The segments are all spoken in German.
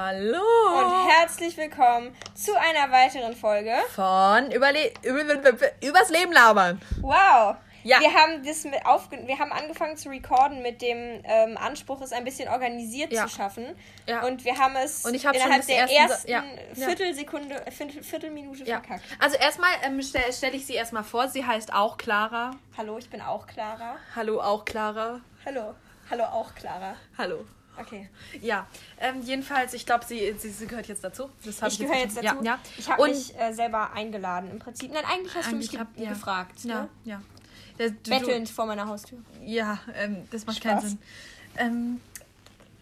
Hallo! Und herzlich willkommen zu einer weiteren Folge von Überle über, übers Leben labern. Wow! Ja. Wir haben das mit aufge wir haben angefangen zu recorden mit dem ähm, Anspruch, es ein bisschen organisiert Ja. zu schaffen. Ja. Und wir haben es Und ich hab innerhalb der ersten ersten ja. Viertelsekunde, Viertel, Viertelminute verkackt. Also erstmal ähm, stelle stell ich sie erstmal vor. Sie heißt auch Clara. Hallo, ich bin auch Clara. Hallo, auch Clara. Hallo. Hallo, auch Clara. Hallo. Okay. Ja, ähm, jedenfalls, ich glaube, sie, sie, sie gehört jetzt dazu. Das Ich gehöre jetzt dazu. Ja, ja. Ich habe mich äh, selber eingeladen im Prinzip. Nein, eigentlich hast du mich eigentlich ge ja. gefragt. Ja, Ne? ja. Du- Bettelnd vor meiner Haustür. Ja, ähm, das macht Spaß. keinen Sinn. Ähm,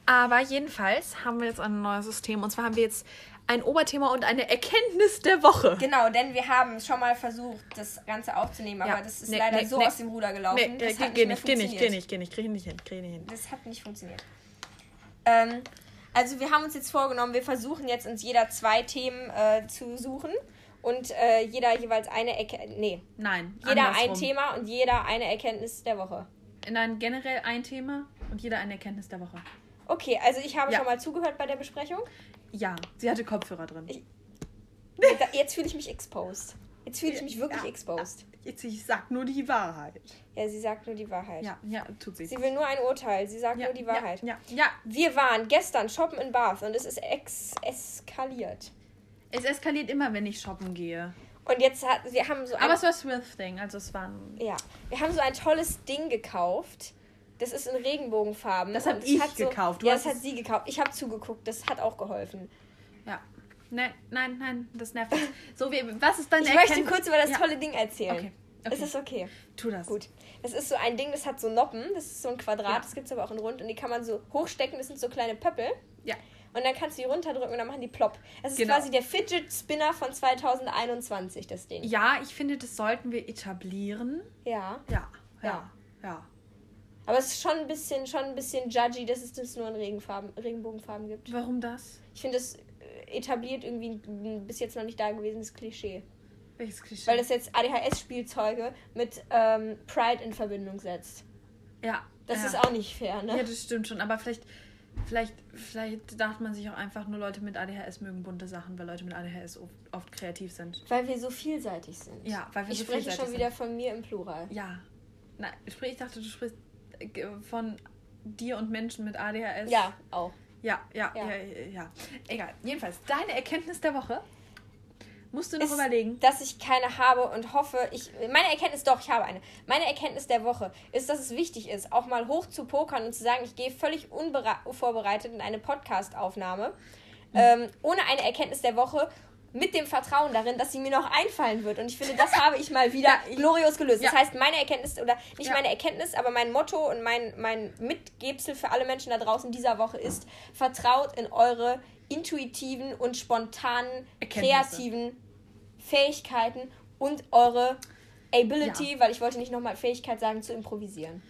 aber jedenfalls haben wir jetzt ein neues System. Und zwar haben wir jetzt ein Oberthema und eine Erkenntnis der Woche. Genau, denn wir haben schon mal versucht, das Ganze aufzunehmen, aber Ja. das ist Nee, leider nee, so nee. aus dem Ruder gelaufen. Nee, das geh, hat mehr nicht, geh nicht, geh funktioniert. nicht, geh nicht, krieg ich nicht hin, krieg ich nicht hin. Das hat nicht funktioniert. Ähm, also wir haben uns jetzt vorgenommen, wir versuchen jetzt uns jeder zwei Themen äh, zu suchen und äh, jeder jeweils eine Erkenntnis, nee, Nein, jeder ein andersrum. Thema und jeder eine Erkenntnis der Woche. Nein, generell ein Thema und jeder eine Erkenntnis der Woche. Okay, also ich habe Ja. schon mal zugehört bei der Besprechung. Ja, sie hatte Kopfhörer drin. Ich- Jetzt fühle ich mich exposed. Jetzt fühle ich mich wirklich Ja. exposed. Jetzt, ich sag nur die Wahrheit. Ja, sie sagt nur die Wahrheit. Ja, ja, tut sie. Sie will nur ein Urteil, sie sagt ja, nur die Wahrheit. Ja, ja, ja. Wir waren gestern shoppen in Bath und es ist ex eskaliert. Es eskaliert immer, wenn ich shoppen gehe. Und jetzt hat, wir haben so ein, Aber es war Thrifting, also es waren. ja, wir haben so ein tolles Ding gekauft. Das ist in Regenbogenfarben. Das hab Und es ich hat so, gekauft. Du ja, das hat sie gekauft. Ich habe zugeguckt. Das hat auch geholfen. Ja. Nein, nein, nein, das nervt mich. So, wie, was ist deine Ich möchte kurz über das Ja. tolle Ding erzählen. Okay, Es okay. ist okay. Tu das. Gut. Das ist so ein Ding, das hat so Noppen. Das ist so ein Quadrat. Ja. Das gibt es aber auch in rund. Und die kann man so hochstecken. Das sind so kleine Pöppel. Ja. Und dann kannst du die runterdrücken und dann machen die plopp. Es ist Genau. quasi der Fidget Spinner von 2021, das Ding. Ja, ich finde, das sollten wir etablieren. Ja. Ja, ja, Ja. ja. Aber es ist schon ein bisschen, schon ein bisschen judgy, dass es das nur in Regenfarben, Regenbogenfarben gibt. Warum das? Ich finde, es etabliert irgendwie ein bis jetzt noch nicht dagewesenes Klischee. Welches Klischee? Weil das jetzt ADHS-Spielzeuge mit ähm, Pride in Verbindung setzt. ja. Das ja. ist auch nicht fair, ne? Ja, das stimmt schon. Aber vielleicht, vielleicht, vielleicht dachte man sich auch einfach, nur Leute mit ADHS mögen bunte Sachen, weil Leute mit ADHS oft, oft kreativ sind. Weil wir so vielseitig sind. Ja, weil wir ich so spreche vielseitig schon wieder von mir im Plural. Ja. Nein, sprich, ich dachte, du sprichst äh, von dir und Menschen mit ADHS. Ja, auch. Ja, ja, ja, Ja. ja. Egal. Jedenfalls, deine Erkenntnis der Woche musst du noch ist, überlegen. dass ich keine habe und hoffe, ich meine Erkenntnis doch, ich habe eine. Meine Erkenntnis der Woche ist, dass es wichtig ist, auch mal hoch zu pokern und zu sagen, ich gehe völlig unvorbereitet in eine Podcast-Aufnahme, ähm, ohne eine Erkenntnis der Woche. Mit dem Vertrauen darin, dass sie mir noch einfallen wird. Und ich finde, das habe ich mal wieder glorios gelöst. Das heißt, meine Erkenntnis, oder nicht meine Erkenntnis, aber mein Motto und mein, mein Mitgebsel für alle Menschen da draußen dieser Woche ist, vertraut in eure intuitiven und spontanen, kreativen Fähigkeiten und eure Ability, weil ich wollte nicht nochmal Fähigkeit sagen, zu improvisieren.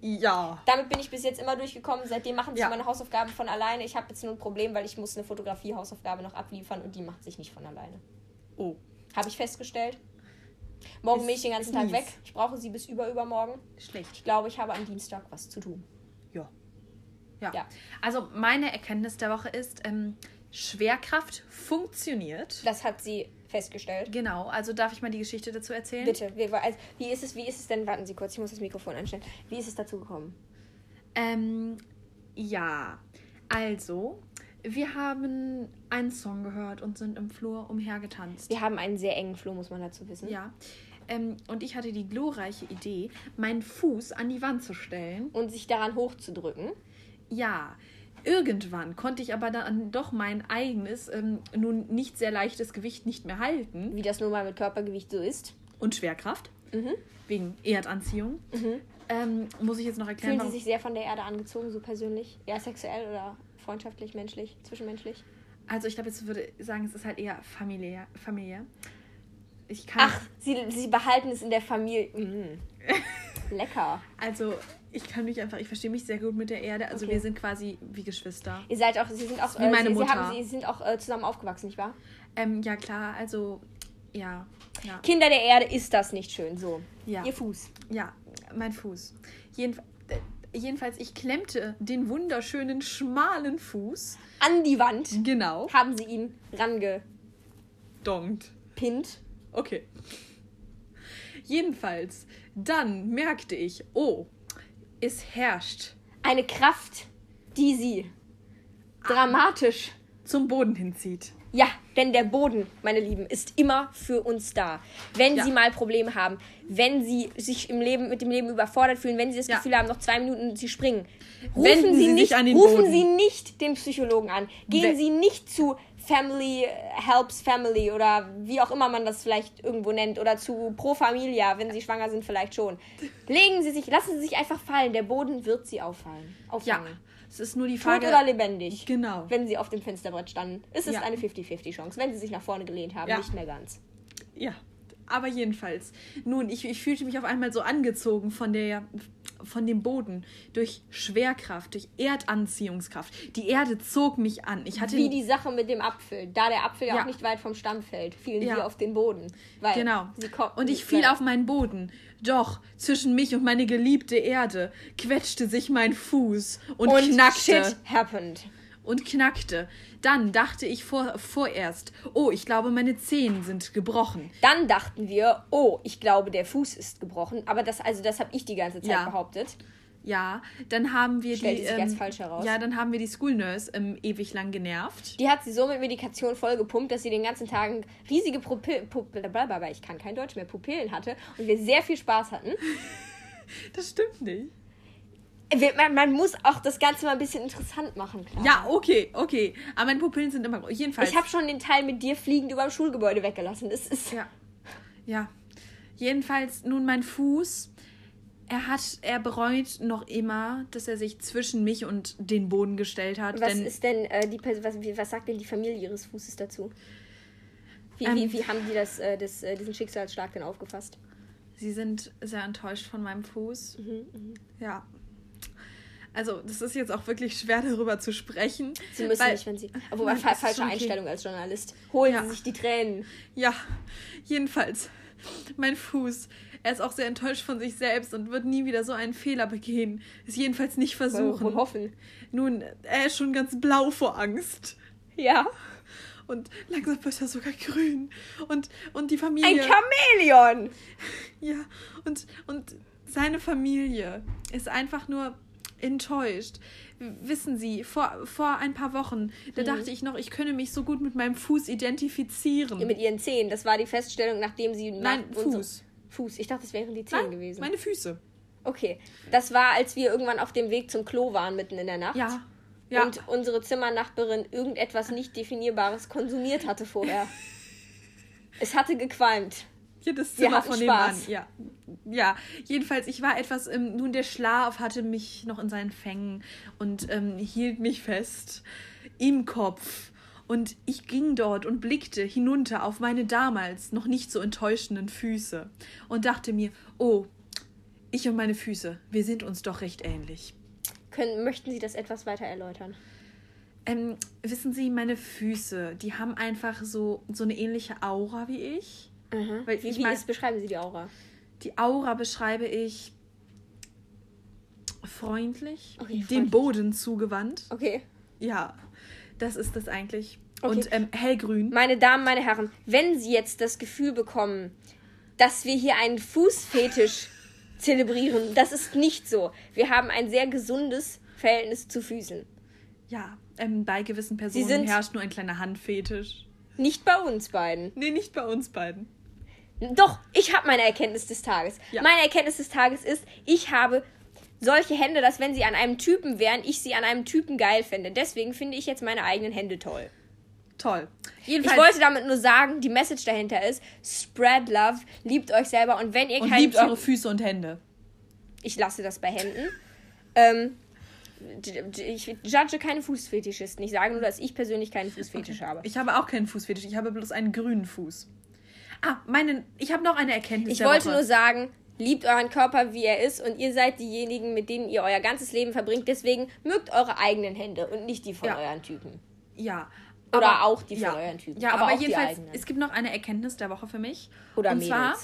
Ja. Damit bin ich bis jetzt immer durchgekommen. Seitdem machen sich Ja. meine Hausaufgaben von alleine. Ich habe jetzt nur ein Problem, weil ich muss eine Fotografie-Hausaufgabe noch abliefern und die macht sich nicht von alleine. Oh. Habe ich festgestellt. Morgen Ist- bin ich den ganzen Tag mies. weg. Ich brauche sie bis überübermorgen. Schlecht. Ich glaube, ich habe am Dienstag was zu tun. Ja. Ja. Ja. Also, meine Erkenntnis der Woche ist, ähm, Schwerkraft funktioniert. Das hat sie festgestellt. Genau, also darf ich mal die Geschichte dazu erzählen? Bitte, wie, also, wie ist es, wie ist es denn? Warten Sie kurz, ich muss das Mikrofon anstellen. Wie ist es dazu gekommen? Ähm, ja. Also, wir haben einen Song gehört und sind im Flur umhergetanzt. Wir haben einen sehr engen Flur, muss man dazu wissen. Ja. Ähm, und ich hatte die glorreiche Idee, meinen Fuß an die Wand zu stellen. Und sich daran hochzudrücken. Ja. Irgendwann konnte ich aber dann doch mein eigenes, ähm, nun nicht sehr leichtes Gewicht nicht mehr halten. Wie das nun mal mit Körpergewicht so ist. Und Schwerkraft. Mhm. Wegen Erdanziehung. Ähm, muss ich jetzt noch erklären, Fühlen Sie sich sehr von der Erde angezogen, so persönlich? Eher sexuell oder freundschaftlich, menschlich, zwischenmenschlich? Also ich glaube, jetzt würde ich sagen, es ist halt eher familiär. familiär. Ich kann. Ach, Sie, Sie behalten es in der Familie. Mm. Lecker. Also ich kann mich einfach, ich verstehe mich sehr gut mit der Erde. Also Okay. wir sind quasi wie Geschwister. Ihr seid auch, Sie sind auch, Wie meine Sie, Mutter. Sie, haben, Sie sind auch äh, zusammen aufgewachsen, nicht wahr? Ähm, ja klar, also ja, ja, Kinder der Erde ist das nicht schön, so. Ja. Ihr Fuß. ja, mein Fuß. Jedenfalls, äh, jedenfalls, ich klemmte den wunderschönen schmalen Fuß. An die Wand Genau. haben sie ihn rangepinnt. Donkt. Okay. Jedenfalls, dann merkte ich, oh, es herrscht Eine Kraft, die sie dramatisch. zum Boden hinzieht. Ja, denn der Boden, meine Lieben, ist immer für uns da. Wenn Ja. sie mal Probleme haben, wenn sie sich im Leben mit dem Leben überfordert fühlen, wenn sie das Ja. Gefühl haben, noch zwei Minuten sie springen, rufen Wenden sie nicht, an den rufen Boden. sie nicht den Psychologen an. Gehen We- sie nicht zu Family Helps Family oder wie auch immer man das vielleicht irgendwo nennt oder zu Pro Familia, wenn sie schwanger sind, vielleicht schon. Legen sie sich, lassen sie sich einfach fallen. Der Boden wird sie auffallen. Ja, Auffangen. es ist nur die Tot Frage. oder lebendig. Genau. Wenn sie auf dem Fensterbrett standen. Es ist Ja. eine 50-50-Chance. Wenn sie sich nach vorne gelehnt haben, Ja. nicht mehr ganz. Ja, aber jedenfalls. Nun, ich, ich fühlte mich auf einmal so angezogen von der von dem Boden durch Schwerkraft, durch Erdanziehungskraft. Die Erde zog mich an. Ich hatte Wie die Sache mit dem Apfel. Da der Apfel ja, auch nicht weit vom Stamm fällt, fielen Ja. sie auf den Boden. Weil Genau. Und ich fiel auf meinen Boden. Doch zwischen mich und meine geliebte Erde quetschte sich mein Fuß und, und knackte. shit happened. Und knackte. Dann dachte ich vor, vorerst, oh, ich glaube, meine Zehen sind gebrochen. Dann dachten wir, oh, ich glaube, der Fuß ist gebrochen. Aber das, also das habe ich die ganze Zeit Ja. behauptet. Ja, dann haben wir Stellte die. sich als falsch heraus. Ja, dann haben wir die School Nurse ähm, ewig lang genervt. Die hat sie so mit Medikation vollgepumpt, dass sie den ganzen Tag riesige Pupillen, ich kann kein Deutsch mehr, Pupillen hatte und wir sehr viel Spaß hatten. Das stimmt nicht. Man, man muss auch das Ganze mal ein bisschen interessant machen, klar. Ja, okay, okay. Aber meine Pupillen sind immer groß. Jedenfalls. Ich habe schon den Teil mit dir fliegend über dem Schulgebäude weggelassen. Das ist. Ja. Ja. Jedenfalls nun mein Fuß. Er hat, er bereut noch immer, dass er sich zwischen mich und den Boden gestellt hat. Was denn ist denn äh, die was, was sagt denn die Familie ihres Fußes dazu? Wie, Ähm, wie, wie haben die das, äh, das, äh, diesen Schicksalsschlag denn aufgefasst? sie sind sehr enttäuscht von meinem Fuß. Mhm, Ja. Also, das ist jetzt auch wirklich schwer darüber zu sprechen. Sie müssen weil- nicht, wenn sie. Nein, fa falsche okay. Einstellung als Journalist. Holen Ja. Sie sich die Tränen. Ja, jedenfalls. Mein Fuß. Er ist auch sehr enttäuscht von sich selbst und wird nie wieder so einen Fehler begehen. Es jedenfalls nicht versuchen. Wohl hoffen. Nun, er ist schon ganz blau vor Angst. Ja. Und langsam wird er sogar grün. Und, und die Ein Familie. Chamäleon! ja, und, und seine Familie ist einfach nur enttäuscht. Wissen Sie, vor, vor ein paar Wochen, Mhm. da dachte ich noch, ich könne mich so gut mit meinem Fuß identifizieren. Mit ihren Zehen. Das war die Feststellung, nachdem sie. Nein, Fuß. Fuß. Ich dachte, das wären die Zehen Nein, gewesen. meine Füße. Okay. Das war, als wir irgendwann auf dem Weg zum Klo waren, mitten in der Nacht. Ja. Ja. Und unsere Zimmernachbarin irgendetwas nicht definierbares konsumiert hatte vorher. es hatte gequalmt. Das Zimmer hatten von dem Mann. Spaß. Ja. ja, jedenfalls, ich war etwas, ähm, nun der Schlaf hatte mich noch in seinen Fängen und ähm, hielt mich fest im Kopf. Und ich ging dort und blickte hinunter auf meine damals noch nicht so enttäuschenden Füße und dachte mir, oh, ich und meine Füße, wir sind uns doch recht ähnlich. Können, möchten Sie das etwas weiter erläutern? Ähm, wissen Sie, meine Füße, die haben einfach so, so eine ähnliche Aura wie ich. Weil Wie, ich wie mein- ist, beschreiben Sie die Aura? Die Aura beschreibe ich freundlich, Okay, dem freundlich. Boden zugewandt. Okay. Ja, das ist das eigentlich. Okay. Und ähm, hellgrün. Meine Damen, meine Herren, wenn Sie jetzt das Gefühl bekommen, dass wir hier einen Fußfetisch zelebrieren, das ist nicht so. Wir haben ein sehr gesundes Verhältnis zu Füßen. Ja, ähm, bei gewissen Personen herrscht nur ein kleiner Handfetisch. Nicht bei uns beiden. Nee, nicht bei uns beiden. Doch, ich habe meine Erkenntnis des Tages. Ja. Meine Erkenntnis des Tages ist, ich habe solche Hände, dass wenn sie an einem Typen wären, ich sie an einem Typen geil fände. Deswegen finde ich jetzt meine eigenen Hände toll. Toll. Ich Jedenfalls, wollte damit nur sagen, die Message dahinter ist, spread love, liebt euch selber und wenn ihr und keinen liebt Typ- eure Füße und Hände. ich lasse das bei Händen. Ähm, ich judge keine Fußfetischisten. Ich sage nur, dass ich persönlich keinen Fußfetisch habe. Ich habe auch keinen Fußfetisch, ich habe bloß einen grünen Fuß. Ah, meinen, ich habe noch eine Erkenntnis. Ich wollte Woche. nur sagen, liebt euren Körper, wie er ist und ihr seid diejenigen, mit denen ihr euer ganzes Leben verbringt. Deswegen mögt eure eigenen Hände und nicht die von Ja. euren Typen. Ja. Oder auch die von ja. euren Typen. Ja, Aber aber, jedenfalls, es gibt noch eine Erkenntnis der Woche für mich. Oder Und zwar.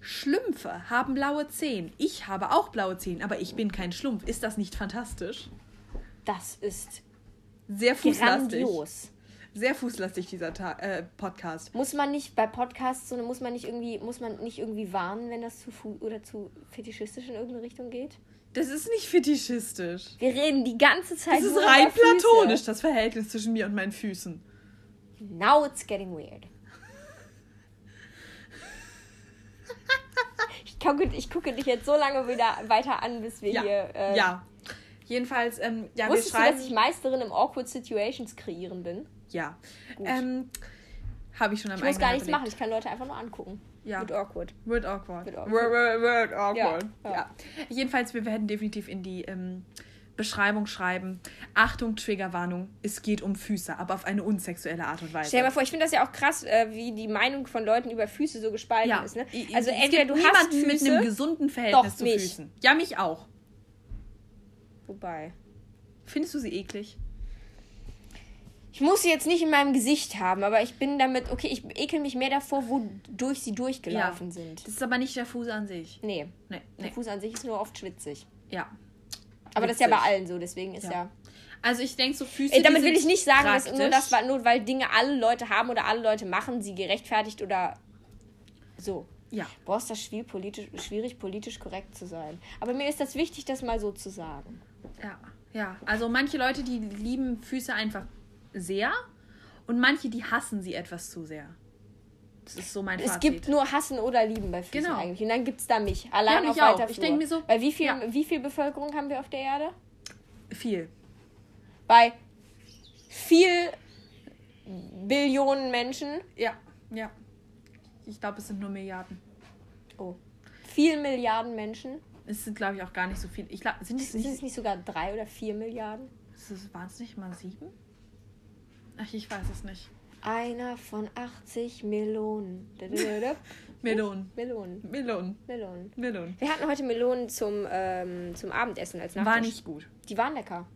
Schlümpfe haben blaue Zehen. Ich habe auch blaue Zehen, aber ich bin kein Schlumpf. Ist das nicht fantastisch? Das ist Sehr fußlastig. grandios. Sehr fußlastig, dieser Ta äh, Podcast. Muss man nicht bei Podcasts, so, muss man nicht irgendwie, muss man nicht irgendwie warnen, wenn das zu fu oder zu fetischistisch in irgendeine Richtung geht? Das ist nicht fetischistisch. Wir reden die ganze Zeit Das ist rein platonisch, das Verhältnis zwischen mir und meinen Füßen. Now it's getting weird. Ich gucke, ich gucke dich jetzt so lange wieder weiter an, bis wir Ja. hier. Äh, ja. Jedenfalls, ähm, ja, wir Wusstest du, schreiben. dass ich Meisterin im Awkward Situations kreieren bin? Ja. Ähm, Habe ich schon am Ich muss gar nichts machen, ich kann Leute einfach nur angucken. Ja. Wird awkward. Word awkward. Wird awkward. Word, word awkward. Ja, Ja. Jedenfalls, wir werden definitiv in die ähm, Beschreibung schreiben. Achtung, Triggerwarnung, es geht um Füße, aber auf eine unsexuelle Art und Weise. Stell dir mal vor, ich finde das ja auch krass, äh, wie die Meinung von Leuten über Füße so gespalten ja. ist. Ne? Also es entweder du hast niemanden Füße, mit einem gesunden Verhältnis Doch, zu mich. Füßen. Ja, mich auch. wobei. Findest du sie eklig? Ich muss sie jetzt nicht in meinem Gesicht haben, aber ich bin damit, okay, ich ekel mich mehr davor, wodurch sie durchgelaufen sind. Das ist aber nicht der Fuß an sich. Nee, Nee, der nee. Fuß an sich ist nur oft schwitzig. Ja. Aber das ist ja bei Witzig. allen so, deswegen ist Ja. ja. Also ich denke so Füße. Ey, damit will ich nicht sagen, dass nur, das, war- nur weil Dinge alle Leute haben oder alle Leute machen, sie gerechtfertigt oder so. Ja. Boah, ist das schwierig politisch, schwierig, politisch korrekt zu sein. Aber mir ist das wichtig, das mal so zu sagen. Ja, ja. Also manche Leute, die lieben Füße einfach sehr und manche, die hassen sie etwas zu sehr. Das ist so mein Es Fazit. gibt nur Hassen oder Lieben bei Füßen Genau. eigentlich. Und dann gibt es da mich. Allein mich auf auch. weiter Ich Flur. denk mir so, Bei wie viel, ja. wie viel Bevölkerung haben wir auf der Erde? viel. Bei viel Billionen Menschen. Ja, ja. Ich glaube, es sind nur Milliarden. Oh. Viel Milliarden Menschen. Es sind, glaube ich, auch gar nicht so viel. Ich glaube, sind es Sind es nicht. nicht sogar drei oder vier Milliarden? Waren es nicht mal sieben? Ach, ich weiß es nicht. Einer von 80 Melonen. Melonen. Melonen. Melonen. Melonen. Melonen. Wir hatten heute Melonen zum, ähm, zum Abendessen als Nachtisch. War nicht gut. Die waren lecker.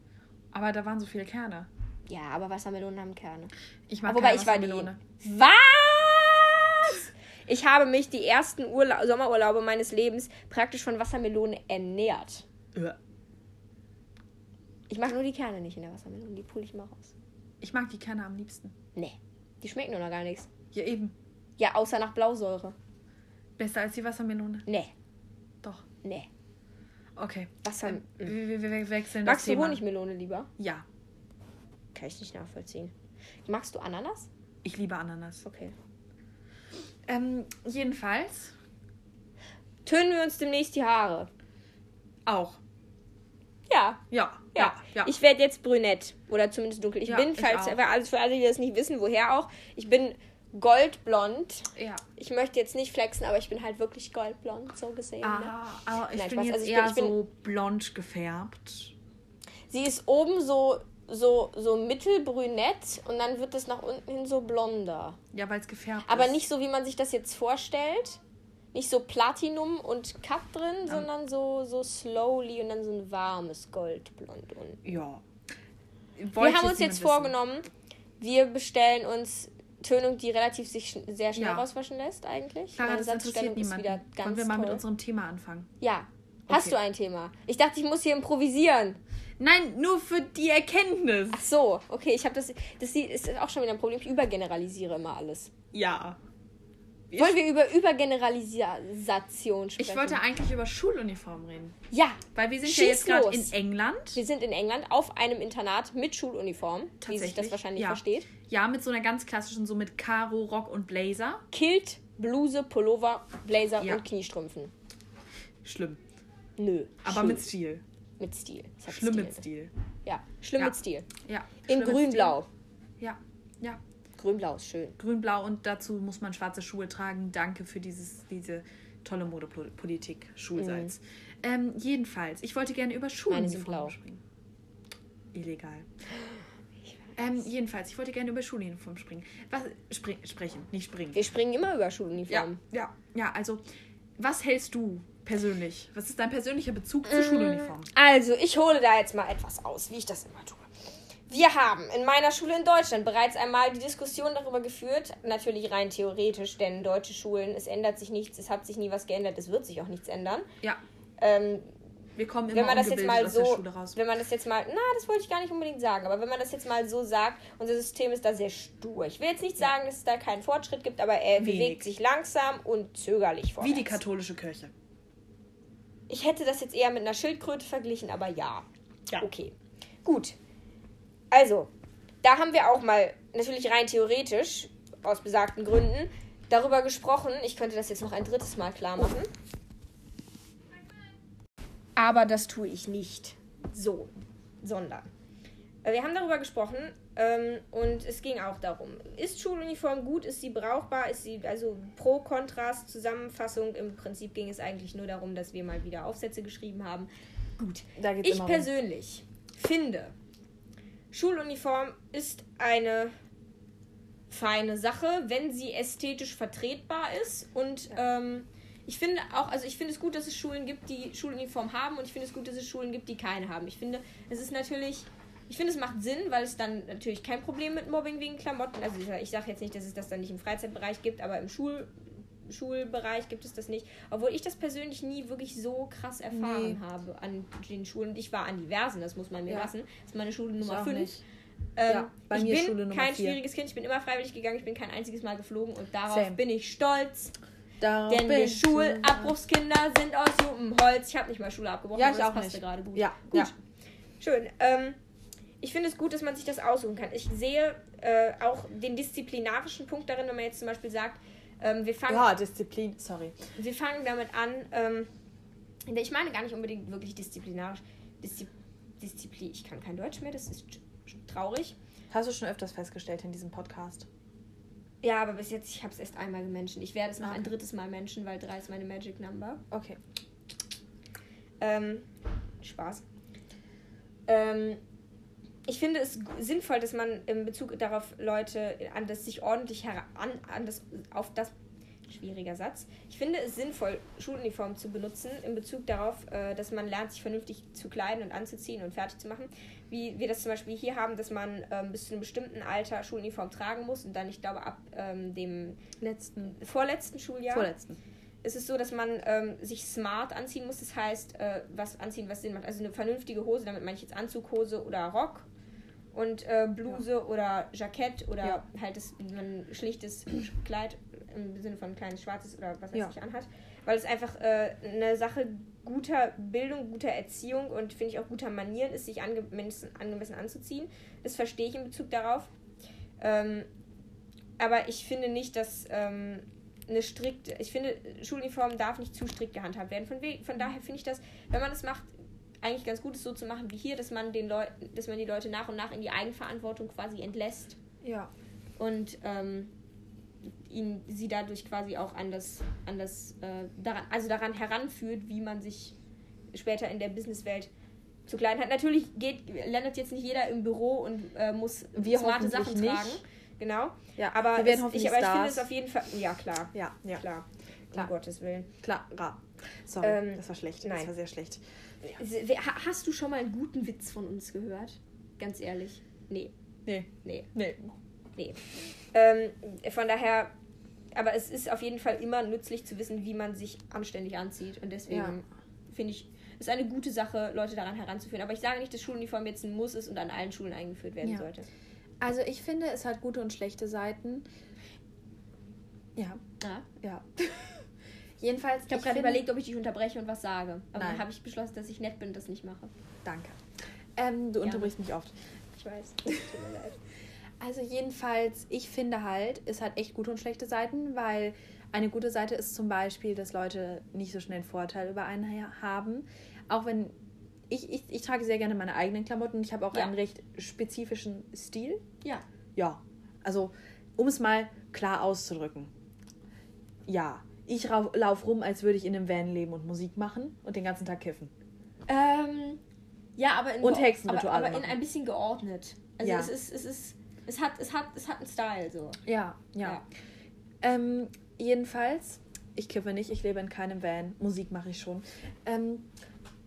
Aber da waren so viele Kerne. Ja, aber Wassermelonen haben Kerne. Ich mag wobei ich war die. Wassermelone. Was? Ich habe mich die ersten Urla Sommerurlaube meines Lebens praktisch von Wassermelonen ernährt. Äh. Ich mag nur die Kerne nicht in der Wassermelone. Die pule ich mal raus. Ich mag die Kerne am liebsten. Nee. Die schmecken nur noch gar nichts. Ja, eben. Ja, außer nach Blausäure. Besser als die Wassermelone. Nee. Doch. Nee. Okay. Wasser. Ähm, wir, wir, wir wechseln das Magst du. Honigmelone lieber? Ja. Kann ich nicht nachvollziehen. Magst du Ananas? Ich liebe Ananas. Okay. Ähm, jedenfalls Tönen wir uns demnächst die Haare. auch. Ja. Ja, Ja, ja, ich werde jetzt brünett oder zumindest dunkel. Ich Ja, bin, ich falls aber alles für alle, die das nicht wissen, woher auch, ich bin goldblond. ja. Ich möchte jetzt nicht flexen, aber ich bin halt wirklich goldblond, so gesehen. Ne? Ah, aber ich Nein, bin Spaß. jetzt Also ich bin- eher ich bin- so blond gefärbt. Sie ist oben so, so, so mittelbrünett und dann wird es nach unten hin so blonder. Ja, weil es gefärbt Aber ist. nicht so, wie man sich das jetzt vorstellt. Nicht so Platinum und Cut drin, sondern so, so slowly und dann so ein warmes Goldblond unten. Ja. Wir haben uns jetzt vorgenommen, wir bestellen uns Tönung, die relativ sich sehr schnell Ja. rauswaschen lässt, eigentlich. Clara, Meine das interessiert Satzstellung ist niemanden. wieder ganz Wollen wir mal toll. mit unserem Thema anfangen? Ja. Hast Okay. du ein Thema? Ich dachte, ich muss hier improvisieren. Nein, nur für die Erkenntnis. Ach so, okay, ich habe das. Das ist auch schon wieder ein Problem. Ich übergeneralisiere immer alles. Ja. Wollen wir über Übergeneralisation sprechen? Ich wollte eigentlich über Schuluniformen reden. Ja, Weil wir sind Schieß ja jetzt gerade in England. wir sind in England auf einem Internat mit Schuluniform, wie sich das wahrscheinlich ja. versteht. Ja, mit so einer ganz klassischen, so mit Karo, Rock und Blazer. Kilt, Bluse, Pullover, Blazer Ja. und Kniestrümpfen. Schlimm. Nö. Aber schlimm. mit Stil. mit Stil. Schlimm Stil. mit Stil. Ja, schlimm Ja. mit Stil. Ja. In grün-blau. Ja. Grün-blau ist schön. Grün-blau und dazu muss man schwarze Schuhe tragen. Danke für dieses, diese tolle Modepolitik schulseits. Ähm, jedenfalls, ich wollte gerne über. Schuluniformen springen. Illegal. Ähm, jedenfalls, ich wollte gerne über Schuluniformen springen. Was, spring, sprechen, nicht springen. Wir springen immer über Ja, Schuluniformen. ja, ja, also, was hältst du persönlich? Was ist dein persönlicher Bezug Mm. zu Schuluniformen? Also, ich hole da jetzt mal etwas aus, wie ich das immer tue. Wir haben in meiner Schule in Deutschland bereits einmal die Diskussion darüber geführt, natürlich rein theoretisch, denn deutsche Schulen, es ändert sich nichts, es hat sich nie was geändert, es wird sich auch nichts ändern. Ja. Ähm, Wir kommen immer wenn man das jetzt mal so, wenn man das jetzt mal, na, das wollte ich gar nicht unbedingt sagen, aber wenn man das jetzt mal so sagt, unser System ist da sehr stur. Ich will jetzt nicht sagen, dass es da keinen Fortschritt gibt, aber er Wenig. bewegt sich langsam und zögerlich vorwärts. Wie die katholische Kirche. Ich hätte das jetzt eher mit einer Schildkröte verglichen, aber ja. Ja. Okay. Gut. Also, da haben wir auch mal, natürlich rein theoretisch, aus besagten Gründen, darüber gesprochen. Ich könnte das jetzt noch ein drittes Mal klar machen. Aber das tue ich nicht. So. Sondern. Äh, Wir haben darüber gesprochen ähm, und es ging auch darum, ist Schuluniform gut, ist sie brauchbar, ist sie, also pro Kontrast Zusammenfassung, im Prinzip ging es eigentlich nur darum, dass wir mal wieder Aufsätze geschrieben haben. Gut, ich persönlich finde, Schuluniform ist eine feine Sache, wenn sie ästhetisch vertretbar ist. Und ähm, ich finde auch, also ich finde es gut, dass es Schulen gibt, die Schuluniform haben. Und ich finde es gut, dass es Schulen gibt, die keine haben. Ich finde, es ist natürlich, ich finde, es macht Sinn, weil es dann natürlich kein Problem mit Mobbing wegen Klamotten, also ich, ich sage jetzt nicht, dass es das dann nicht im Freizeitbereich gibt, aber im Schul, Schulbereich gibt es das nicht. Obwohl ich das persönlich nie wirklich so krass erfahren Nee. habe an den Schulen. Und ich war an diversen, das muss man mir Ja. lassen. Das ist meine Schule Nummer auch 5. nicht. Ähm, Ja, bei ich mir bin Schule Nummer kein vier. schwieriges Kind, ich bin immer freiwillig gegangen, ich bin kein einziges Mal geflogen und darauf Same. bin ich stolz. Darauf Denn wir Schulabbruchskinder sind aus Jupenholz. Ich habe nicht mal Schule abgebrochen, Ja, aber ich das auch passte nicht. gerade gut. Ja, gut. ja. Schön. Ähm, ich finde es gut, dass man sich das aussuchen kann. Ich sehe äh, auch den disziplinarischen Punkt darin, wenn man jetzt zum Beispiel sagt, ähm, wir fangen Ja, Disziplin, sorry. wir fangen damit an. Ähm, ich meine gar nicht unbedingt wirklich disziplinarisch. Diszi Disziplin. Ich kann kein Deutsch mehr, das ist traurig. Hast du schon öfters festgestellt in diesem Podcast? Ja, aber bis jetzt, ich habe es erst einmal gemenschen. Ich werde es noch Ah, ein okay. drittes Mal menschen, weil drei ist meine Magic Number. Okay. Ähm, Spaß. Ähm, ich finde es sinnvoll, dass man in Bezug darauf Leute an das sich ordentlich hera- an, an das auf das schwieriger Satz. Ich finde es sinnvoll, Schuluniformen zu benutzen in Bezug darauf, äh, dass man lernt, sich vernünftig zu kleiden und anzuziehen und fertig zu machen. Wie wir das zum Beispiel hier haben, dass man ähm, bis zu einem bestimmten Alter Schuluniform tragen muss und dann, ich glaube, ab ähm, dem Letzten. vorletzten Schuljahr Vorletzten. ist es so, dass man ähm, sich smart anziehen muss. Das heißt, äh, was anziehen, was Sinn macht. Also eine vernünftige Hose, damit meine ich jetzt Anzughose oder Rock und äh, Bluse oder Jackett oder Ja. halt das, ein schlichtes Kleid im Sinne von kleines schwarzes oder was weiß Ja. ich anhat. Weil es einfach äh, eine Sache guter Bildung, guter Erziehung und finde ich auch guter Manieren ist, sich angemessen, angemessen anzuziehen. Das verstehe ich in Bezug darauf. Ähm, aber ich finde nicht, dass ähm, eine strikte, ich finde, Schuluniform darf nicht zu strikt gehandhabt werden. Von, von daher finde ich das, wenn man das macht, eigentlich ganz gut, es so zu machen wie hier, dass man den Leuten, dass man die Leute nach und nach in die Eigenverantwortung quasi entlässt Ja. und ähm, ihn, sie dadurch quasi auch an das, an das äh, daran, also daran heranführt, wie man sich später in der Businesswelt zu kleiden hat. Natürlich geht, landet jetzt nicht jeder im Büro und äh, muss Wir smarte Sachen nicht. tragen. Genau. Ja, Aber, wir werden es, ich, aber ich finde es auf jeden Fall. Ja, klar. Ja, ja. Klar. Klar. Um Gottes Willen. Klar. Sorry, Ähm, das war schlecht. nein. Das war sehr schlecht. Ha- Hast du schon mal einen guten Witz von uns gehört? Ganz ehrlich. Nee, Nee, nee, nee. nee. Ähm, von daher, aber es ist auf jeden Fall immer nützlich zu wissen, wie man sich anständig anzieht. Und deswegen Ja. finde ich, ist eine gute Sache, Leute daran heranzuführen. Aber ich sage nicht, dass Schuluniform jetzt ein Muss ist und an allen Schulen eingeführt werden Ja. sollte. Also ich finde, es hat gute und schlechte Seiten. Ja, Ja. ja. Jedenfalls, Ich habe gerade überlegt, ob ich dich unterbreche und was sage. Aber Nein. dann habe ich beschlossen, dass ich nett bin und das nicht mache. Danke. Ähm, du Gerne. unterbrichst mich oft. Ich weiß. Tut mir leid. Also jedenfalls, ich finde halt, es hat echt gute und schlechte Seiten, weil eine gute Seite ist zum Beispiel, dass Leute nicht so schnell einen Vorteil über einen ha- haben. Auch wenn ich, ich, ich trage sehr gerne meine eigenen Klamotten und ich habe auch Ja. einen recht spezifischen Stil. Ja. Ja, also um es mal klar auszudrücken. Ja, ich laufe rum, als würde ich in einem Van leben und Musik machen und den ganzen Tag kiffen. Ähm, ja, aber in Und Hexenrituale aber, aber in ein bisschen geordnet. Also Ja. es ist, es ist, es hat, es hat, es hat einen Style so. Ja, ja. Ja. Ähm, jedenfalls, ich kiffe nicht, ich lebe in keinem Van. Musik mache ich schon. Ähm,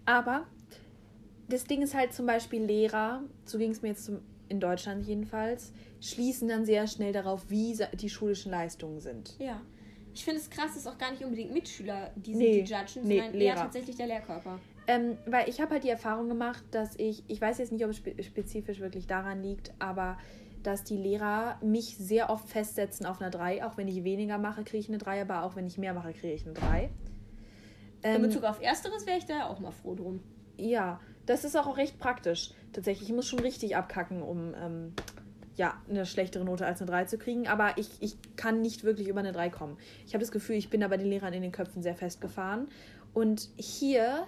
aber das Ding ist halt zum Beispiel Lehrer, so ging es mir jetzt zum, in Deutschland jedenfalls, schließen dann sehr schnell darauf, wie die schulischen Leistungen sind. Ja. Ich finde es krass, dass auch gar nicht unbedingt Mitschüler, die sind, Nee, die judgen, nee, sondern eher Lehrer. tatsächlich der Lehrkörper. Ähm, weil ich habe halt die Erfahrung gemacht, dass ich, ich weiß jetzt nicht, ob es spe spezifisch wirklich daran liegt, aber dass die Lehrer mich sehr oft festsetzen auf einer 3. Auch wenn ich weniger mache, kriege ich eine 3, aber auch wenn ich mehr mache, kriege ich eine 3. In Ähm, Bezug auf Ersteres wäre ich da auch mal froh drum. ja, das ist auch recht praktisch. Tatsächlich, ich muss schon richtig abkacken, um ähm, ja, eine schlechtere Note als eine 3 zu kriegen, aber ich, ich kann nicht wirklich über eine 3 kommen. Ich habe das Gefühl, ich bin da bei den Lehrern in den Köpfen sehr festgefahren. Und hier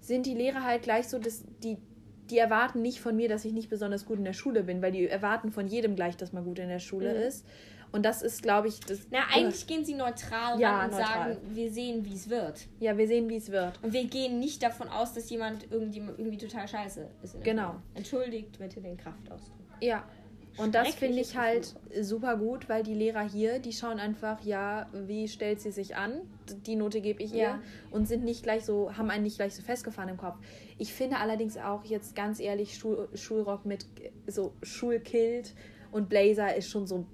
sind die Lehrer halt gleich so, dass die, die erwarten nicht von mir, dass ich nicht besonders gut in der Schule bin, weil die erwarten von jedem gleich, dass man gut in der Schule Mhm. ist. Und das ist, glaube ich, das. Na, eigentlich gehen sie neutral Ja, ran und neutral. sagen, wir sehen, wie es wird. Ja, wir sehen, wie es wird. Und wir gehen nicht davon aus, dass jemand irgendwie, irgendwie total scheiße ist. Genau. Entschuldigt bitte den Kraftausdruck. Ja. Und das finde ich halt super gut, weil die Lehrer hier, die schauen einfach, ja, wie stellt sie sich an? Die Note gebe ich ihr Ja. und sind nicht gleich so, haben einen nicht gleich so festgefahren im Kopf. Ich finde allerdings auch jetzt ganz ehrlich, Schul Schulrock mit so Schulkilt und Blazer ist schon so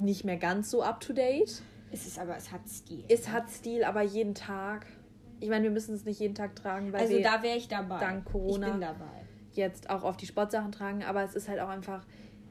nicht mehr ganz so up to date. Es ist aber, es hat Stil. Es hat Stil, aber jeden Tag. Ich meine, wir müssen es nicht jeden Tag tragen, weil also wir da wäre ich dabei. dank Corona- Ich bin dabei. jetzt auch auf die Sportsachen tragen, aber es ist halt auch einfach,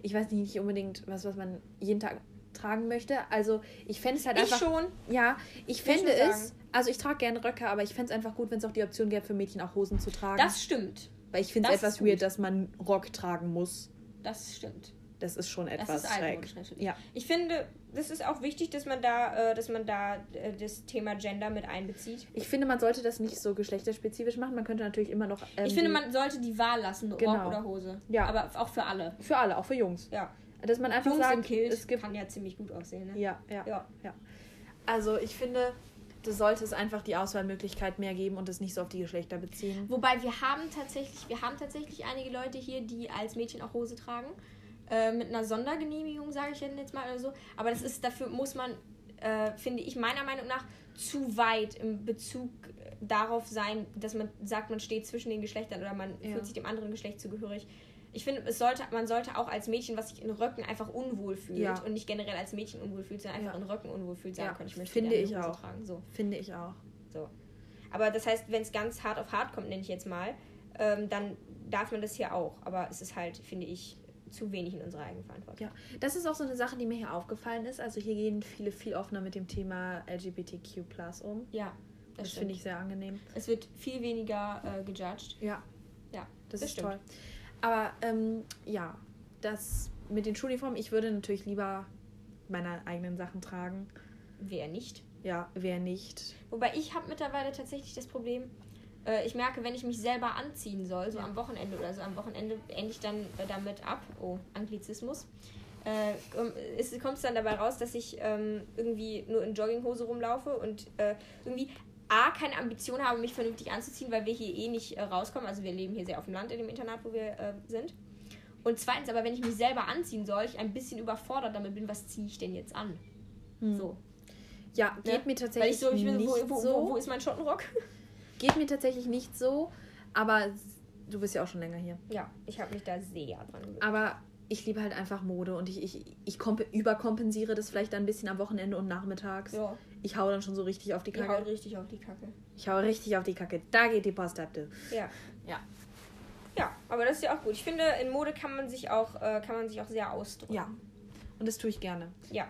ich weiß nicht, nicht unbedingt was, was man jeden Tag tragen möchte. Also ich fände es halt Ich einfach. schon. Ja, ich fände es, sagen. also ich trage gerne Röcke, aber ich fände es einfach gut, wenn es auch die Option gäbe, für Mädchen auch Hosen zu tragen. Das stimmt. Weil ich finde es das etwas weird, dass man Rock tragen muss. Das stimmt. Das ist schon Das etwas ist schräg. Ja. Ich finde, das ist auch wichtig, dass man da, äh, dass man da äh, das Thema Gender mit einbezieht. Ich finde, man sollte das nicht so geschlechterspezifisch machen. Man könnte natürlich immer noch. ähm, ich finde, man sollte die Wahl lassen, Rock Genau. oder Hose. Ja. Aber auch für alle. Für alle, auch für Jungs. Ja. Dass man einfach Jungs sagt, im Kilt es gibt. kann ja ziemlich gut aussehen. Ne? Ja, ja, Ja. ja. Also ich finde, da sollte es einfach die Auswahlmöglichkeit mehr geben und es nicht so auf die Geschlechter beziehen. Wobei wir haben tatsächlich, wir haben tatsächlich einige Leute hier, die als Mädchen auch Hose tragen. Äh, mit einer Sondergenehmigung, sage ich jetzt mal oder so. Aber das ist, dafür muss man, äh, finde ich, meiner Meinung nach zu weit im Bezug darauf sein, dass man sagt, man steht zwischen den Geschlechtern oder man Ja. fühlt sich dem anderen Geschlecht zugehörig. Ich finde, es sollte, man sollte auch als Mädchen, was sich in Röcken einfach unwohl fühlt Ja. und nicht generell als Mädchen unwohl fühlt, sondern einfach Ja. in Röcken unwohl fühlt, sagen Ja, können, ich möchte finde ich auch. tragen. So. Finde ich auch. So. Aber das heißt, wenn es ganz hart auf hart kommt, nenne ich jetzt mal, ähm, dann darf man das hier auch. Aber es ist halt, finde ich, zu wenig in unserer Eigenverantwortung. Ja, das ist auch so eine Sache, die mir hier aufgefallen ist. Also hier gehen viele viel offener mit dem Thema LGBTQ um. Ja, Das, das, finde finde ich sehr angenehm. Es wird viel weniger äh, gejudged. Ja, Ja, das, das ist stimmt. toll. Aber ähm, ja, das mit den Schuluniformen, ich würde natürlich lieber meine eigenen Sachen tragen. wer nicht. Ja, wer nicht. Wobei ich habe mittlerweile tatsächlich das Problem, äh, ich merke, wenn ich mich selber anziehen soll, so am Wochenende oder so, am Wochenende ende ich dann äh, damit ab, oh, Anglizismus, äh, komm- es kommt dann dabei raus, dass ich ähm, irgendwie nur in Jogginghose rumlaufe und äh, irgendwie A, keine Ambition habe, mich vernünftig anzuziehen, weil wir hier eh nicht äh, rauskommen. Also wir leben hier sehr auf dem Land in dem Internat, wo wir äh, sind. Und zweitens, aber wenn ich mich selber anziehen soll, ich ein bisschen überfordert damit bin, was ziehe ich denn jetzt an? Hm. So. Ja, geht Ne? mir Weil tatsächlich ich so, ich bin, nicht wo, wo, so. wo, wo ist mein Schottenrock? Geht mir tatsächlich nicht so, aber du bist ja auch schon länger hier. Ja, ich habe mich da sehr dran gewöhnt. Aber ich liebe halt einfach Mode und ich, ich, ich komp- überkompensiere das vielleicht ein bisschen am Wochenende und nachmittags. Ja, Ich hau dann schon so richtig auf die die haut Kacke. richtig auf die Kacke. Ich hau richtig auf die Kacke. Da geht die Post ab, du. Ja. Ja. Ja, aber das ist ja auch gut. Ich finde, in Mode kann man sich auch, äh, kann man sich auch sehr ausdrücken. Ja. Und das tue ich gerne. Ja.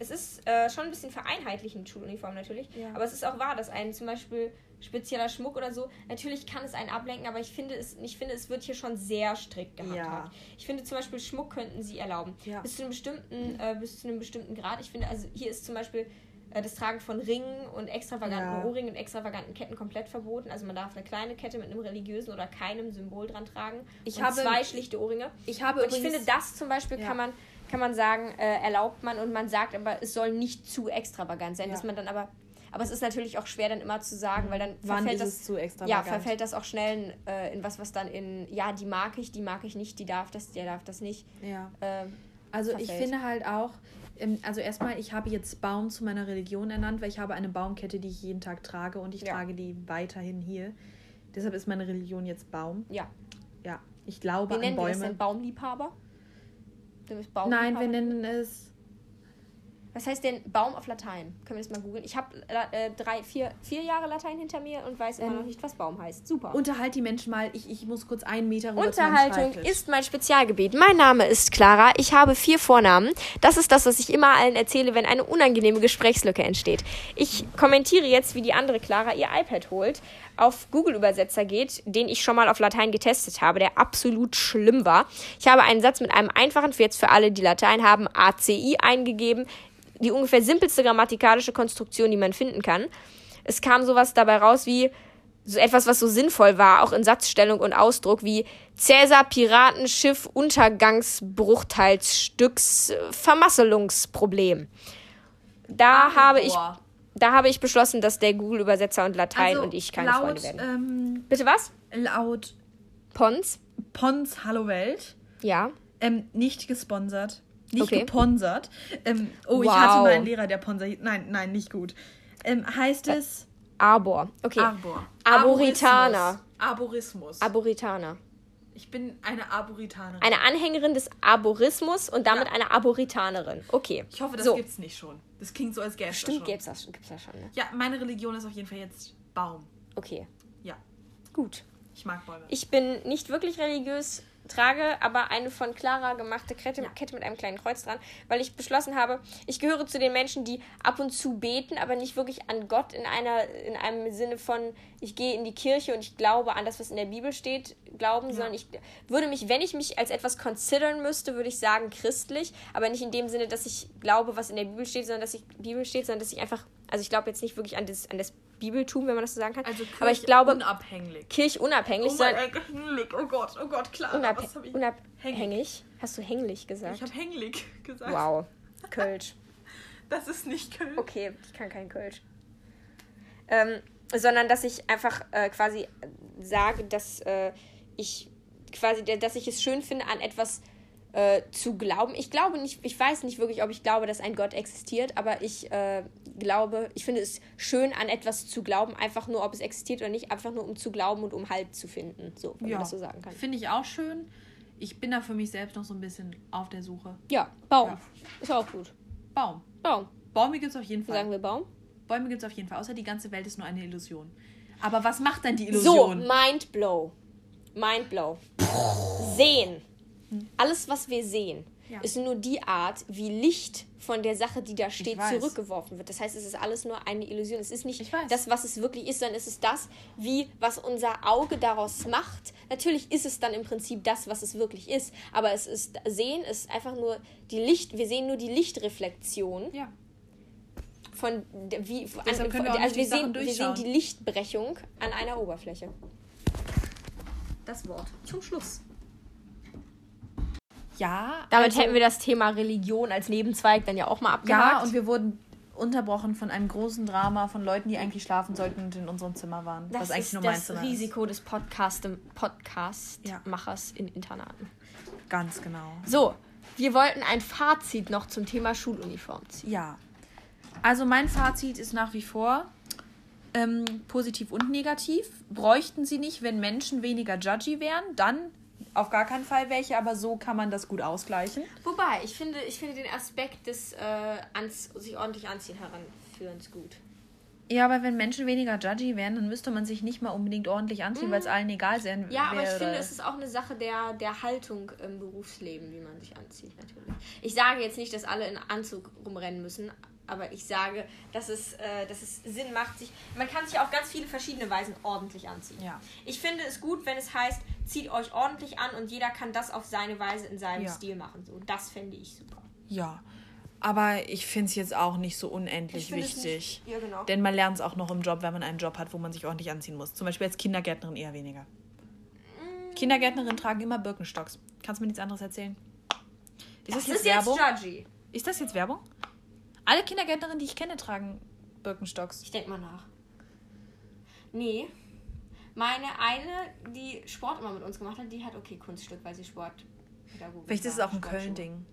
Es ist äh, schon ein bisschen vereinheitlichend, Schuluniform natürlich. Ja. Aber es ist auch wahr, dass ein zum Beispiel spezieller Schmuck oder so, natürlich kann es einen ablenken, aber ich finde, es, ich finde, es wird hier schon sehr strikt gehandhabt. Ich finde zum Beispiel Schmuck könnten sie erlauben. Ja. Bis zu einem bestimmten, äh, bis zu einem bestimmten Grad. Ich finde, also hier ist zum Beispiel äh, das Tragen von Ringen und extravaganten Ja. Ohrringen und extravaganten Ketten komplett verboten. Also man darf eine kleine Kette mit einem religiösen oder keinem Symbol dran tragen. Ich und habe- zwei schlichte Ohrringe. Ich habe Und ich finde, das zum Beispiel Ja. kann man kann man sagen, äh, erlaubt man und man sagt aber, es soll nicht zu extravagant sein, Ja. dass man dann aber, aber es ist natürlich auch schwer dann immer zu sagen, weil dann Wann verfällt das, zu ja, extravagant? verfällt das auch schnell in, äh, in was, was dann in, ja, die mag ich, die mag ich nicht, die darf das, der darf das nicht. Ja. Ähm, Also ich verfällt. finde halt auch, ähm, also erstmal, ich habe jetzt Baum zu meiner Religion ernannt, weil ich habe eine Baumkette, die ich jeden Tag trage und ich Ja. trage die weiterhin hier. Deshalb ist meine Religion jetzt Baum. ja, Ja. Ich glaube Wie an nennen Bäume. denn? Baumliebhaber? Nein, wir nennen es Was heißt denn Baum auf Latein? Können wir das mal googeln? Ich habe äh, drei, vier, vier Jahre Latein hinter mir und weiß immer Ähm, noch nicht, was Baum heißt. Super. Unterhalt die Menschen mal. Ich, ich muss kurz einen Meter rüber meinem Unterhaltung ist mein Spezialgebiet. Mein Name ist Clara. Ich habe vier Vornamen. Das ist das, was ich immer allen erzähle, wenn eine unangenehme Gesprächslücke entsteht. Ich kommentiere jetzt, wie die andere Clara ihr iPad holt, auf Google-Übersetzer geht, den ich schon mal auf Latein getestet habe, der absolut schlimm war. Ich habe einen Satz mit einem einfachen, für jetzt für alle, die Latein haben, ACI eingegeben. Die ungefähr simpelste grammatikalische Konstruktion, die man finden kann. Es kam sowas dabei raus wie so etwas, was so sinnvoll war, auch in Satzstellung und Ausdruck, wie Cäsar Piratenschiff Untergangsbruchteilsstücks äh, Vermasselungsproblem. Da habe ich da habe ich beschlossen, dass der Google Übersetzer und Latein Also, und ich keine laut, Freunde werden. Ähm, Bitte was? laut Pons? Pons Hallo Welt. Ja. Ähm, nicht gesponsert. Nicht Okay. geponsert. Ähm, oh, ich Wow. hatte mal einen Lehrer, der Ponser hieß. Nein, nein, nicht gut. Ähm, heißt es Arbor. Okay. Arbor. Arboritaner. Arborismus. Arboritaner. ich bin eine Arboritanerin. Eine Anhängerin des Arborismus und damit eine Arboritanerin. Okay. ich hoffe, das so. gibt's nicht schon. Das klingt so, als gäbe es das Stimmt, schon. gibt's das, gibt's das schon, ne? Ja, meine Religion ist auf jeden Fall jetzt Baum. Okay. Ja, Gut. ich mag Bäume. Ich bin nicht wirklich religiös, trage aber eine von Clara gemachte Kette, Ja. Kette mit einem kleinen Kreuz dran, weil ich beschlossen habe, ich gehöre zu den Menschen, die ab und zu beten, aber nicht wirklich an Gott in einer in einem Sinne von ich gehe in die Kirche und ich glaube an das, was in der Bibel steht, glauben, sondern ich würde mich, wenn ich mich als etwas considern müsste, würde ich sagen christlich, aber nicht in dem Sinne, dass ich glaube, was in der Bibel steht, sondern dass ich Bibel steht, sondern dass ich einfach, also ich glaube jetzt nicht wirklich an das an das Bibeltum, wenn man das so sagen kann, Also aber ich glaube unabhängig. kirchunabhängig, Oh, mein Hänglich. oh Gott, oh Gott, klar. Unab was hab ich? unabhängig. Hast du hänglich gesagt? Ich habe hänglich gesagt. wow. Kölsch. Das ist nicht Köln. Okay, ich kann kein Kölsch. Ähm, sondern dass ich einfach äh, quasi sage, dass äh, ich quasi, dass ich es schön finde, an etwas äh, zu glauben. Ich glaube nicht, ich weiß nicht wirklich, ob ich glaube, dass ein Gott existiert, aber ich äh, glaube, ich finde es schön, an etwas zu glauben, einfach nur, ob es existiert oder nicht, einfach nur um zu glauben und um Halt zu finden. So, wenn man das so sagen kann. Finde ich auch schön. Ich bin da für mich selbst noch so ein bisschen auf der Suche. Ja, Baum. Ja. Ist auch gut. Baum. Baum. Bäume gibt es auf jeden Fall. Sagen wir Baum? Bäume gibt es auf jeden Fall, außer die ganze Welt ist nur eine Illusion. Aber was macht denn die So, Illusion? Mind blow. Mind blow. Sehen. Alles, was wir sehen, Ja. ist nur die Art, wie Licht von der Sache, die da steht, zurückgeworfen wird. Das heißt, es ist alles nur eine Illusion. Es ist nicht das, was es wirklich ist, sondern es ist das, wie, was unser Auge daraus macht. Natürlich ist es dann im Prinzip das, was es wirklich ist. Aber es ist, Sehen ist einfach nur die Licht, wir sehen nur die Lichtreflexion ja. von, wie, an, können wir also wir sehen, wir sehen die Lichtbrechung an einer Oberfläche. Das Wort zum Schluss. Ja. Damit also- hätten wir das Thema Religion als Nebenzweig dann ja auch mal abgehakt. Ja, und wir wurden unterbrochen von einem großen Drama von Leuten, die eigentlich schlafen sollten und in unserem Zimmer waren. das was eigentlich ist nur mein das Zimmer Risiko des Podcast Podcast-Machers in Internaten. ist. Ganz genau. So, wir wollten ein Fazit noch zum Thema Schuluniform ziehen. Ja. Also mein Fazit ist nach wie vor ähm, positiv und negativ. Bräuchten sie nicht, wenn Menschen weniger judgy wären, dann auf gar keinen Fall welche, aber so kann man das gut ausgleichen. Wobei, ich finde, ich finde den Aspekt des äh, ans, sich ordentlich anziehen heranführens gut. Ja, aber wenn Menschen weniger judgy wären, dann müsste man sich nicht mal unbedingt ordentlich anziehen, weil es allen egal sein Mhm. Ja, aber ich wäre. finde, es ist auch eine Sache der, der Haltung im Berufsleben, wie man sich anzieht, natürlich. Ich sage jetzt nicht, dass alle in Anzug rumrennen müssen, aber ich sage, dass es, äh, dass es Sinn macht, sich. Man kann sich auf ganz viele verschiedene Weisen ordentlich anziehen. Ja. Ich finde es gut, wenn es heißt, zieht euch ordentlich an und jeder kann das auf seine Weise in seinem Ja. Stil machen. So, das fände ich super. Ja. Aber ich finde es jetzt auch nicht so unendlich wichtig. nicht- ja, genau. Denn man lernt es auch noch im Job, wenn man einen Job hat, wo man sich ordentlich anziehen muss. Zum Beispiel als Kindergärtnerin eher weniger. Mm. Kindergärtnerinnen tragen immer Birkenstocks. Kannst du mir nichts anderes erzählen? Ist das, Das jetzt ist jetzt Werbung? judgy. ist das jetzt Werbung? Alle Kindergärtnerinnen, die ich kenne, tragen Birkenstocks. Ich denke mal nach. Nee. Meine eine, die Sport immer mit uns gemacht hat, die hat okay Kunststück, weil sie Sport. Vielleicht ist es auch ein Köln-Ding.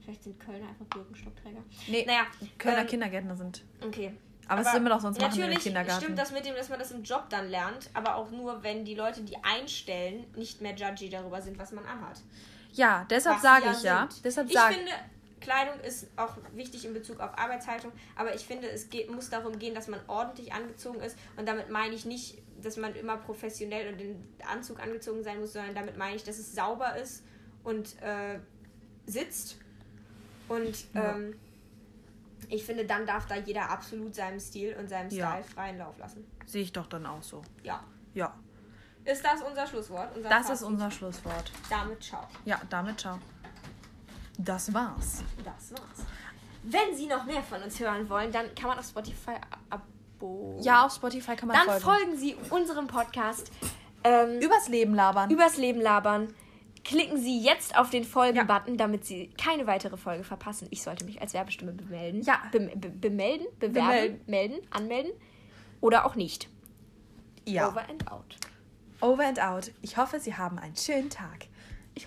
Vielleicht sind Kölner einfach Birkenstockträger. Nee, Naja, Kölner ähm, Kindergärtner sind okay. Aber, was will man auch sonst machen im natürlich Kindergarten? stimmt das mit dem, dass man das im Job dann lernt, aber auch nur, wenn die Leute, die einstellen, nicht mehr judgy darüber sind, was man anhat. Ja, deshalb sage ich ja. Deshalb ich sage finde, Kleidung ist auch wichtig in Bezug auf Arbeitshaltung, aber ich finde, es geht, muss darum gehen, dass man ordentlich angezogen ist. Und damit meine ich nicht, dass man immer professionell und in Anzug angezogen sein muss, sondern damit meine ich, dass es sauber ist und äh, sitzt. Und Ja. ähm, ich finde, dann darf da jeder absolut seinem Stil und seinem Style Ja. freien Lauf lassen. sehe ich doch dann auch so. Ja. Ja, Ist das unser Schlusswort? Unser das ist Fazit? unser Schlusswort. Damit ciao. Ja, damit ciao. Das war's. Das war's. Wenn Sie noch mehr von uns hören wollen, dann kann man auf Spotify abo. Ja, auf Spotify kann man Dann folgen. folgen Sie unserem Podcast ähm, Übers Leben labern. übers Leben labern. Klicken Sie jetzt auf den Folgen-Button, damit Sie keine weitere Folge verpassen. Ich sollte mich als Werbestimme bemelden. Ja. Bem be bemelden, bewerben, Bemelden. melden, anmelden. Oder auch nicht. ja. Over and out. Over and out. Ich hoffe, Sie haben einen schönen Tag.